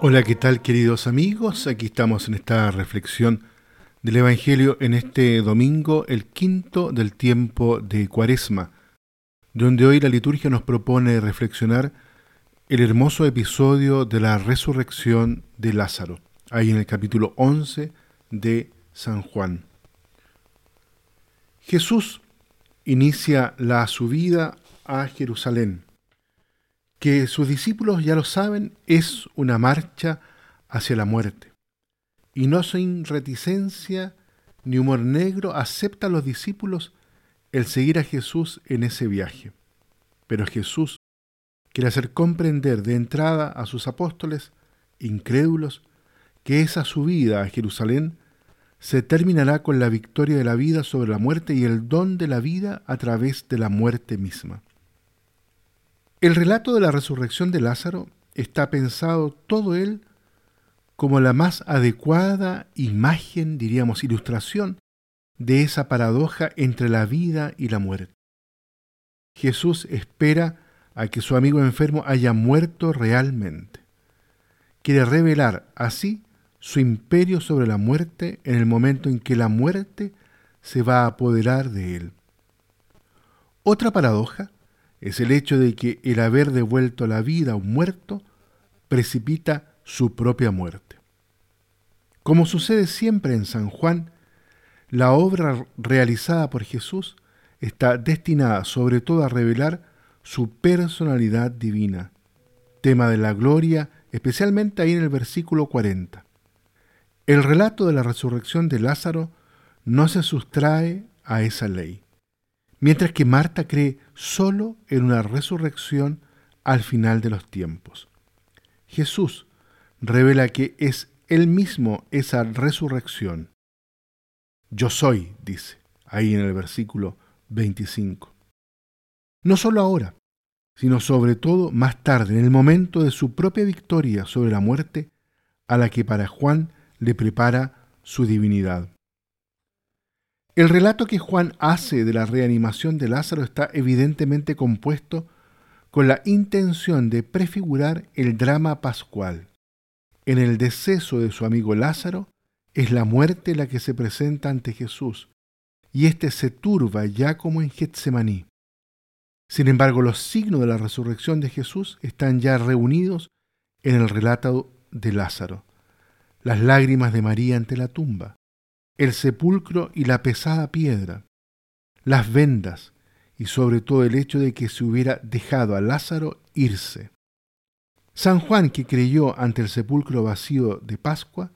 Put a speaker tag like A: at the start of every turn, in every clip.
A: Hola, ¿qué tal queridos amigos? Aquí estamos en esta reflexión del Evangelio en este domingo, el quinto del tiempo de Cuaresma, donde hoy la liturgia nos propone reflexionar el hermoso episodio de la resurrección de Lázaro, ahí en el capítulo 11 de San Juan. Jesús inicia la subida a Jerusalén, que sus discípulos ya lo saben, es una marcha hacia la muerte. Y no sin reticencia ni humor negro aceptan los discípulos el seguir a Jesús en ese viaje. Pero Jesús quiere hacer comprender de entrada a sus apóstoles, incrédulos, que esa subida a Jerusalén se terminará con la victoria de la vida sobre la muerte y el don de la vida a través de la muerte misma. El relato de la resurrección de Lázaro está pensado todo él como la más adecuada imagen, diríamos, ilustración de esa paradoja entre la vida y la muerte. Jesús espera a que su amigo enfermo haya muerto realmente. Quiere revelar así su imperio sobre la muerte en el momento en que la muerte se va a apoderar de él. Otra paradoja es el hecho de que el haber devuelto la vida a un muerto precipita su propia muerte. Como sucede siempre en San Juan, la obra realizada por Jesús está destinada sobre todo a revelar su personalidad divina, tema de la gloria, especialmente ahí en el versículo 40. El relato de la resurrección de Lázaro no se sustrae a esa ley, mientras que Marta cree solo en una resurrección al final de los tiempos. Jesús revela que es él mismo esa resurrección. Yo soy, dice, ahí en el versículo 25. No solo ahora, sino sobre todo más tarde, en el momento de su propia victoria sobre la muerte, a la que para Juan le prepara su divinidad. El relato que Juan hace de la reanimación de Lázaro está evidentemente compuesto con la intención de prefigurar el drama pascual. En el deceso de su amigo Lázaro es la muerte la que se presenta ante Jesús, y éste se turba ya como en Getsemaní. Sin embargo, los signos de la resurrección de Jesús están ya reunidos en el relato de Lázaro. Las lágrimas de María ante la tumba, el sepulcro y la pesada piedra, las vendas y sobre todo el hecho de que se hubiera dejado a Lázaro irse. San Juan, que creyó ante el sepulcro vacío de Pascua,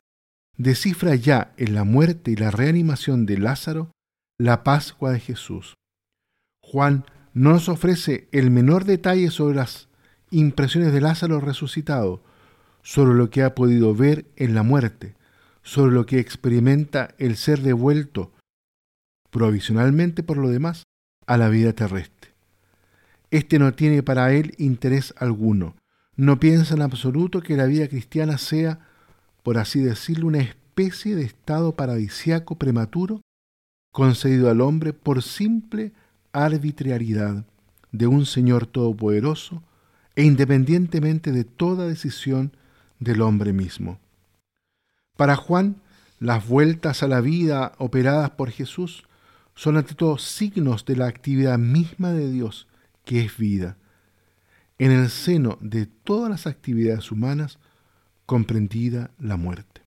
A: descifra ya en la muerte y la reanimación de Lázaro la Pascua de Jesús. Juan no nos ofrece el menor detalle sobre las impresiones de Lázaro resucitado, sobre lo que ha podido ver en la muerte, sobre lo que experimenta el ser devuelto, provisionalmente por lo demás, a la vida terrestre. Este no tiene para él interés alguno, no piensa en absoluto que la vida cristiana sea, por así decirlo, una especie de estado paradisiaco prematuro concedido al hombre por simple arbitrariedad de un Señor todopoderoso e independientemente de toda decisión del hombre mismo. Para Juan, las vueltas a la vida operadas por Jesús son ante todo signos de la actividad misma de Dios, que es vida. En el seno de todas las actividades humanas, comprendida la muerte.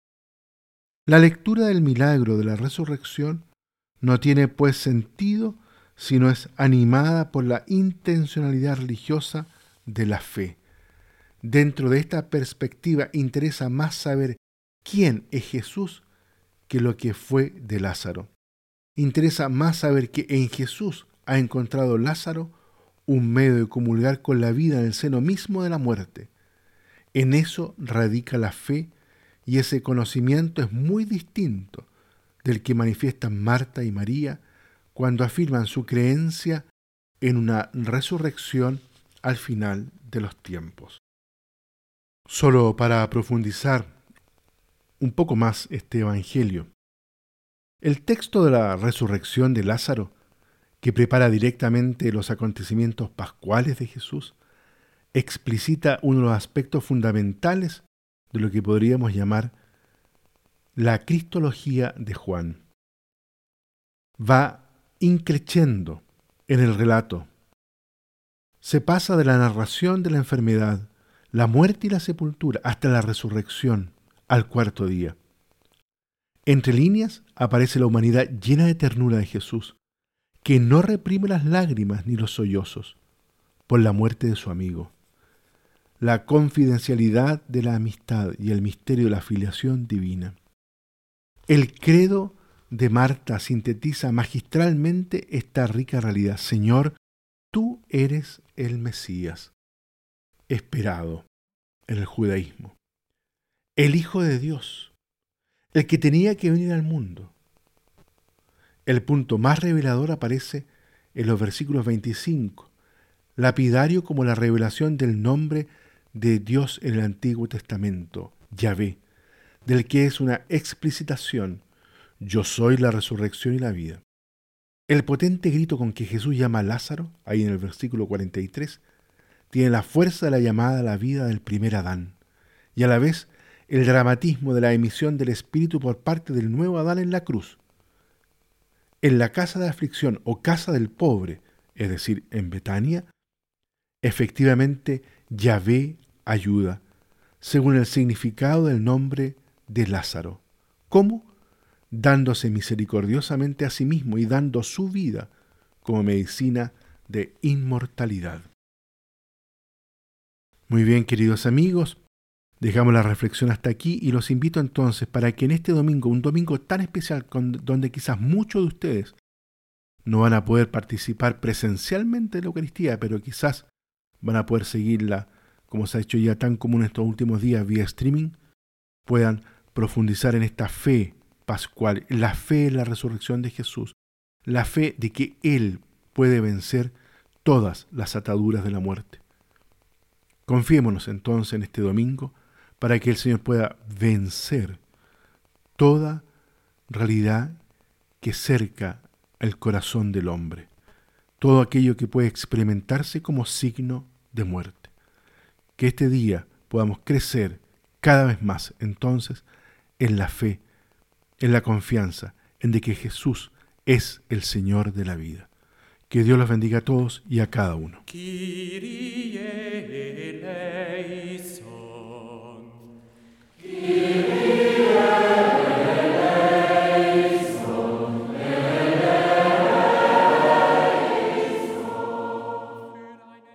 A: La lectura del milagro de la resurrección no tiene pues sentido sino es animada por la intencionalidad religiosa de la fe. Dentro de esta perspectiva interesa más saber quién es Jesús que lo que fue de Lázaro. Interesa más saber que en Jesús ha encontrado Lázaro un medio de comulgar con la vida en el seno mismo de la muerte. En eso radica la fe y ese conocimiento es muy distinto del que manifiestan Marta y María cuando afirman su creencia en una resurrección al final de los tiempos. Solo para profundizar un poco más este Evangelio. El texto de la resurrección de Lázaro, que prepara directamente los acontecimientos pascuales de Jesús, explicita uno de los aspectos fundamentales de lo que podríamos llamar la cristología de Juan. Va increciendo en el relato. Se pasa de la narración de la enfermedad, la muerte y la sepultura hasta la resurrección al cuarto día. Entre líneas aparece la humanidad llena de ternura de Jesús, que no reprime las lágrimas ni los sollozos por la muerte de su amigo. La confidencialidad de la amistad y el misterio de la filiación divina. El credo de Marta sintetiza magistralmente esta rica realidad. Señor, tú eres el Mesías, esperado en el judaísmo, el Hijo de Dios, el que tenía que venir al mundo. El punto más revelador aparece en los versículos 25, lapidario como la revelación del nombre de Dios en el Antiguo Testamento, Yahvé, del que es una explicitación, yo soy la resurrección y la vida. El potente grito con que Jesús llama a Lázaro, ahí en el versículo 43, tiene la fuerza de la llamada a la vida del primer Adán, y a la vez el dramatismo de la emisión del Espíritu por parte del nuevo Adán en la cruz. En la casa de aflicción o casa del pobre, es decir, en Betania, efectivamente Yahvé ayuda, según el significado del nombre de Lázaro. ¿Cómo? Dándose misericordiosamente a sí mismo y dando su vida como medicina de inmortalidad. Muy bien, queridos amigos, Dejamos la reflexión hasta aquí y los invito entonces para que en este domingo, un domingo tan especial donde quizás muchos de ustedes no van a poder participar presencialmente de la Eucaristía, pero quizás van a poder seguirla, como se ha hecho ya tan común estos últimos días vía streaming, puedan profundizar en esta fe pascual, la fe en la resurrección de Jesús, la fe de que Él puede vencer todas las ataduras de la muerte. Confiémonos entonces en este domingo, para que el Señor pueda vencer toda realidad que cerca el corazón del hombre, todo aquello que puede experimentarse como signo de muerte. Que este día podamos crecer cada vez más entonces en la fe, en la confianza, en de que Jesús es el Señor de la vida. Que Dios los bendiga a todos y a cada uno.